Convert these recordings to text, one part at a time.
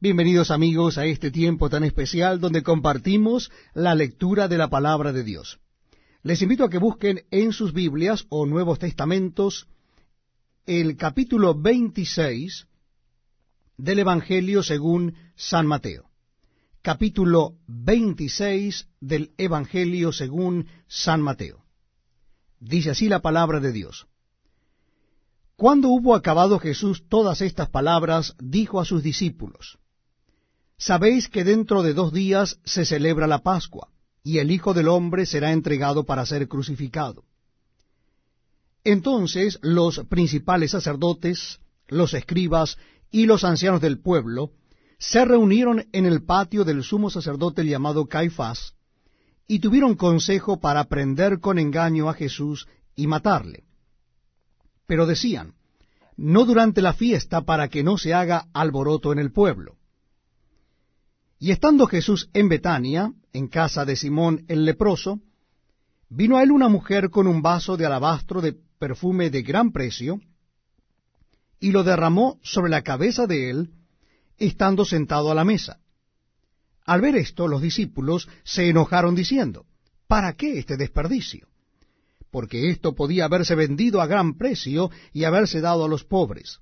Bienvenidos amigos a este tiempo tan especial donde compartimos la lectura de la palabra de Dios. Les invito a que busquen en sus Biblias o Nuevos Testamentos el capítulo 26 del Evangelio según San Mateo. Capítulo 26 del Evangelio según San Mateo. Dice así la palabra de Dios. Cuando hubo acabado Jesús todas estas palabras, dijo a sus discípulos, Sabéis que dentro de dos días se celebra la Pascua, y el Hijo del Hombre será entregado para ser crucificado. Entonces los principales sacerdotes, los escribas y los ancianos del pueblo se reunieron en el patio del sumo sacerdote llamado Caifás, y tuvieron consejo para prender con engaño a Jesús y matarle. Pero decían, no durante la fiesta para que no se haga alboroto en el pueblo. Y estando Jesús en Betania, en casa de Simón el leproso, vino a él una mujer con un vaso de alabastro de perfume de gran precio, y lo derramó sobre la cabeza de él, estando sentado a la mesa. Al ver esto, los discípulos se enojaron diciendo, ¿Para qué este desperdicio? Porque esto podía haberse vendido a gran precio y haberse dado a los pobres.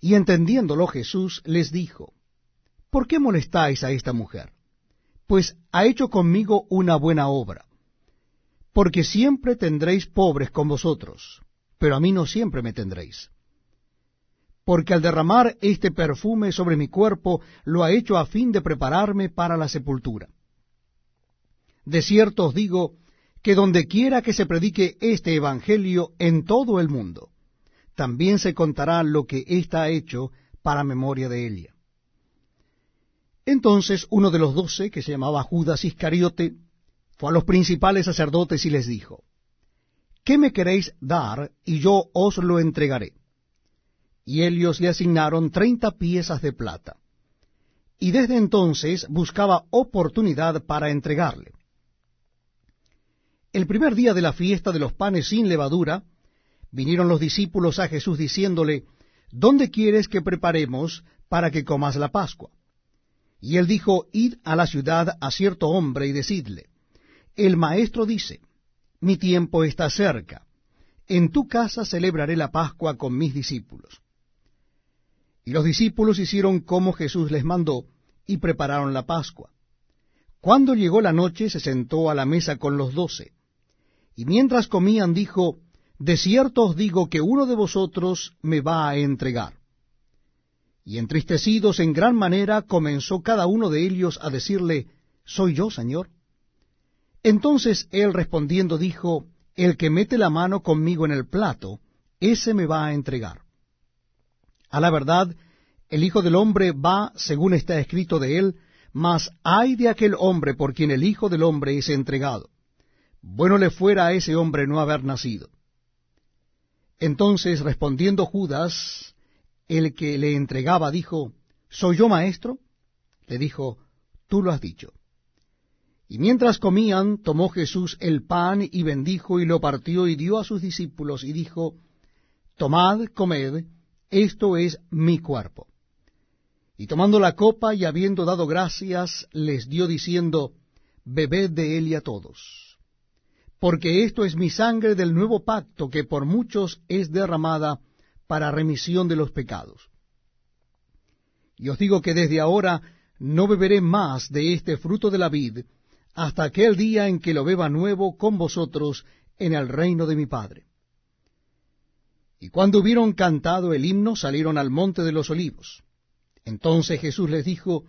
Y entendiéndolo Jesús les dijo, ¿por qué molestáis a esta mujer? Pues ha hecho conmigo una buena obra. Porque siempre tendréis pobres con vosotros, pero a mí no siempre me tendréis. Porque al derramar este perfume sobre mi cuerpo, lo ha hecho a fin de prepararme para la sepultura. De cierto os digo, que donde quiera que se predique este Evangelio en todo el mundo, también se contará lo que ésta ha hecho para memoria de ella. Entonces uno de los doce, que se llamaba Judas Iscariote, fue a los principales sacerdotes y les dijo, ¿Qué me queréis dar y yo os lo entregaré? Y ellos le asignaron treinta piezas de plata. Y desde entonces buscaba oportunidad para entregarle. El primer día de la fiesta de los panes sin levadura, vinieron los discípulos a Jesús diciéndole, ¿Dónde quieres que preparemos para que comas la Pascua? Y él dijo, Id a la ciudad a cierto hombre y decidle, El maestro dice, Mi tiempo está cerca, en tu casa celebraré la Pascua con mis discípulos. Y los discípulos hicieron como Jesús les mandó, y prepararon la Pascua. Cuando llegó la noche se sentó a la mesa con los doce, y mientras comían dijo, De cierto os digo que uno de vosotros me va a entregar y entristecidos en gran manera comenzó cada uno de ellos a decirle, ¿Soy yo, Señor? Entonces él respondiendo dijo, El que mete la mano conmigo en el plato, ese me va a entregar. A la verdad, el Hijo del Hombre va según está escrito de él, mas ay de aquel hombre por quien el Hijo del Hombre es entregado. Bueno le fuera a ese hombre no haber nacido. Entonces respondiendo Judas, el que le entregaba dijo, ¿Soy yo maestro? Le dijo, Tú lo has dicho. Y mientras comían, tomó Jesús el pan y bendijo y lo partió y dio a sus discípulos y dijo, Tomad, comed, esto es mi cuerpo. Y tomando la copa y habiendo dado gracias, les dio diciendo, Bebed de él y a todos. Porque esto es mi sangre del nuevo pacto que por muchos es derramada para remisión de los pecados. Y os digo que desde ahora no beberé más de este fruto de la vid, hasta aquel día en que lo beba nuevo con vosotros en el reino de mi Padre. Y cuando hubieron cantado el himno, salieron al monte de los olivos. Entonces Jesús les dijo,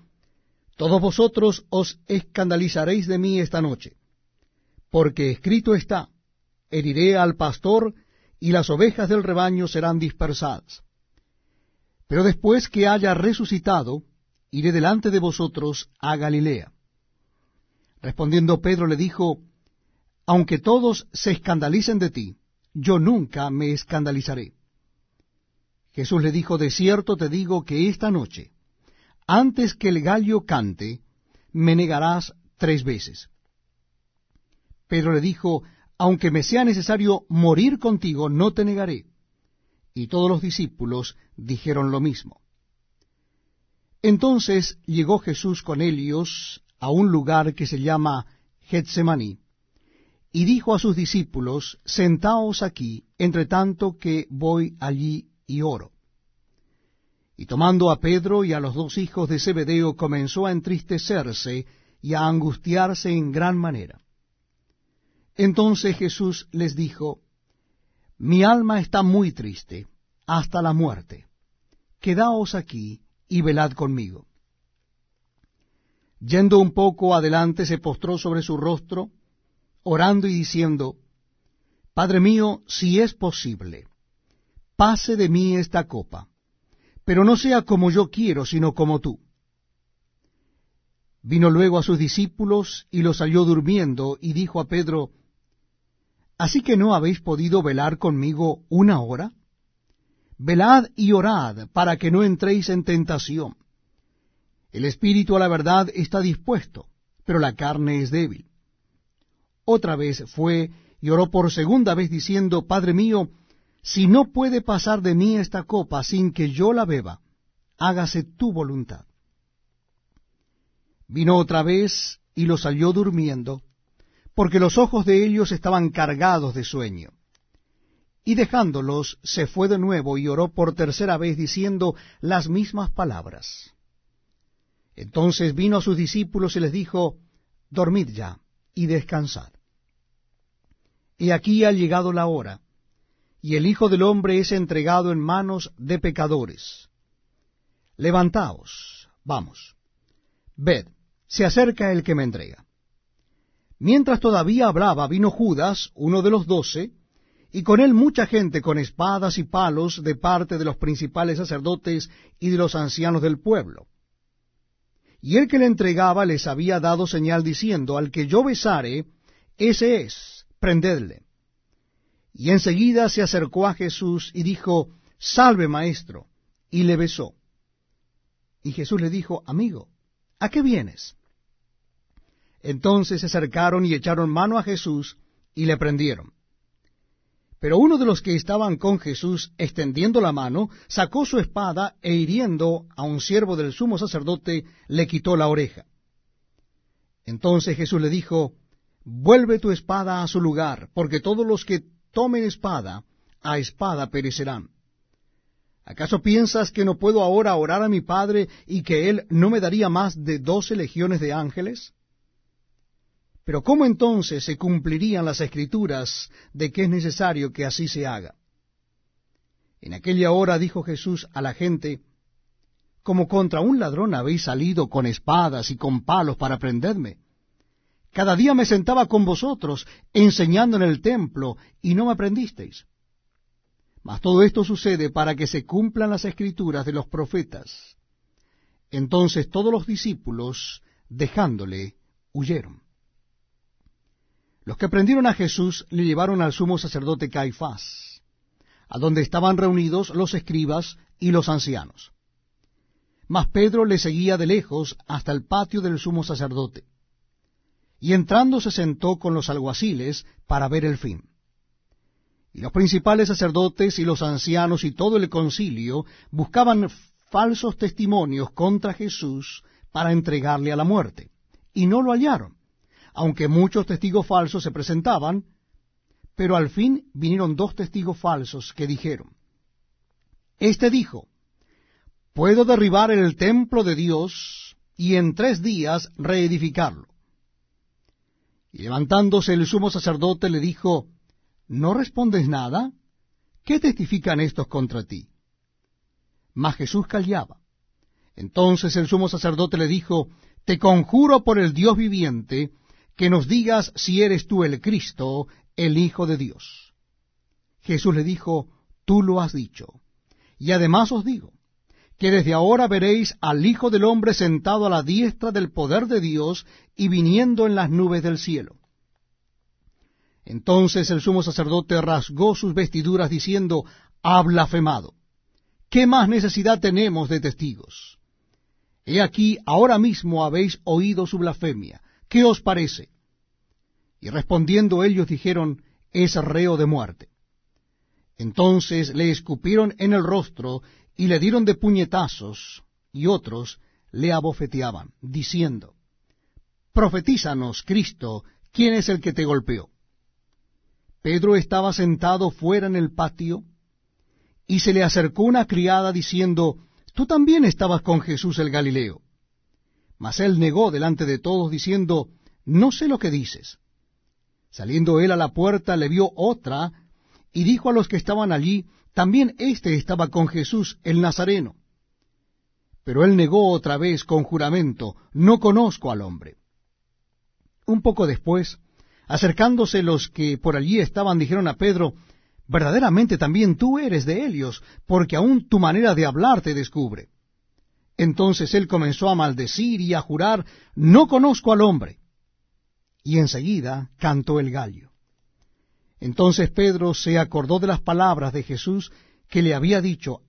Todos vosotros os escandalizaréis de mí esta noche, porque escrito está, heriré al pastor, y las ovejas del rebaño serán dispersadas. Pero después que haya resucitado, iré delante de vosotros a Galilea. Respondiendo Pedro le dijo, Aunque todos se escandalicen de ti, yo nunca me escandalizaré. Jesús le dijo, De cierto te digo que esta noche, antes que el gallo cante, me negarás tres veces. Pedro le dijo, aunque me sea necesario morir contigo, no te negaré. Y todos los discípulos dijeron lo mismo. Entonces llegó Jesús con ellos a un lugar que se llama Getsemaní, y dijo a sus discípulos, Sentaos aquí, entre tanto que voy allí y oro. Y tomando a Pedro y a los dos hijos de Zebedeo, comenzó a entristecerse y a angustiarse en gran manera. Entonces Jesús les dijo, Mi alma está muy triste, hasta la muerte. Quedaos aquí y velad conmigo. Yendo un poco adelante, se postró sobre su rostro, orando y diciendo, Padre mío, si es posible, pase de mí esta copa, pero no sea como yo quiero, sino como tú. Vino luego a sus discípulos y los halló durmiendo, y dijo a Pedro, ¿Así que no habéis podido velar conmigo una hora? Velad y orad para que no entréis en tentación. El espíritu a la verdad está dispuesto, pero la carne es débil. Otra vez fue y oró por segunda vez diciendo, Padre mío, si no puede pasar de mí esta copa sin que yo la beba, hágase tu voluntad. Vino otra vez y los halló durmiendo, porque los ojos de ellos estaban cargados de sueño. Y dejándolos, se fue de nuevo y oró por tercera vez diciendo las mismas palabras. Entonces vino a sus discípulos y les dijo, Dormid ya y descansad. Y aquí ha llegado la hora, y el Hijo del Hombre es entregado en manos de pecadores. Levantaos, vamos, ved, se acerca el que me entrega. Mientras todavía hablaba, vino Judas, uno de los doce, y con él mucha gente con espadas y palos de parte de los principales sacerdotes y de los ancianos del pueblo. Y el que le entregaba les había dado señal diciendo, al que yo besare, ese es, prendedle. Y enseguida se acercó a Jesús y dijo, Salve, maestro, y le besó. Y Jesús le dijo, Amigo, ¿a qué vienes? Entonces se acercaron y echaron mano a Jesús y le prendieron. Pero uno de los que estaban con Jesús, extendiendo la mano, sacó su espada e hiriendo a un siervo del sumo sacerdote, le quitó la oreja. Entonces Jesús le dijo, Vuelve tu espada a su lugar, porque todos los que tomen espada, a espada perecerán. ¿Acaso piensas que no puedo ahora orar a mi Padre y que Él no me daría más de doce legiones de ángeles? Pero ¿cómo entonces se cumplirían las escrituras de que es necesario que así se haga? En aquella hora dijo Jesús a la gente, Como contra un ladrón habéis salido con espadas y con palos para prenderme. Cada día me sentaba con vosotros, enseñando en el templo, y no me aprendisteis. Mas todo esto sucede para que se cumplan las escrituras de los profetas. Entonces todos los discípulos, dejándole, huyeron. Los que prendieron a Jesús le llevaron al sumo sacerdote Caifás, a donde estaban reunidos los escribas y los ancianos. Mas Pedro le seguía de lejos hasta el patio del sumo sacerdote, y entrando se sentó con los alguaciles para ver el fin. Y los principales sacerdotes y los ancianos y todo el concilio buscaban falsos testimonios contra Jesús para entregarle a la muerte, y no lo hallaron aunque muchos testigos falsos se presentaban, pero al fin vinieron dos testigos falsos que dijeron, Este dijo, puedo derribar el templo de Dios y en tres días reedificarlo. Y levantándose el sumo sacerdote le dijo, ¿no respondes nada? ¿Qué testifican estos contra ti? Mas Jesús callaba. Entonces el sumo sacerdote le dijo, Te conjuro por el Dios viviente, que nos digas si eres tú el Cristo, el Hijo de Dios. Jesús le dijo, tú lo has dicho. Y además os digo, que desde ahora veréis al Hijo del Hombre sentado a la diestra del poder de Dios y viniendo en las nubes del cielo. Entonces el sumo sacerdote rasgó sus vestiduras diciendo, ha blasfemado. ¿Qué más necesidad tenemos de testigos? He aquí, ahora mismo habéis oído su blasfemia. ¿Qué os parece? Y respondiendo ellos dijeron, es reo de muerte. Entonces le escupieron en el rostro y le dieron de puñetazos, y otros le abofeteaban, diciendo, Profetízanos, Cristo, ¿quién es el que te golpeó? Pedro estaba sentado fuera en el patio, y se le acercó una criada diciendo, Tú también estabas con Jesús el Galileo. Mas él negó delante de todos, diciendo, No sé lo que dices. Saliendo él a la puerta, le vio otra, y dijo a los que estaban allí, También éste estaba con Jesús el Nazareno. Pero él negó otra vez con juramento, No conozco al hombre. Un poco después, acercándose los que por allí estaban, dijeron a Pedro, verdaderamente también tú eres de Helios, porque aún tu manera de hablar te descubre. Entonces él comenzó a maldecir y a jurar, no conozco al hombre. Y enseguida cantó el gallo. Entonces Pedro se acordó de las palabras de Jesús que le había dicho,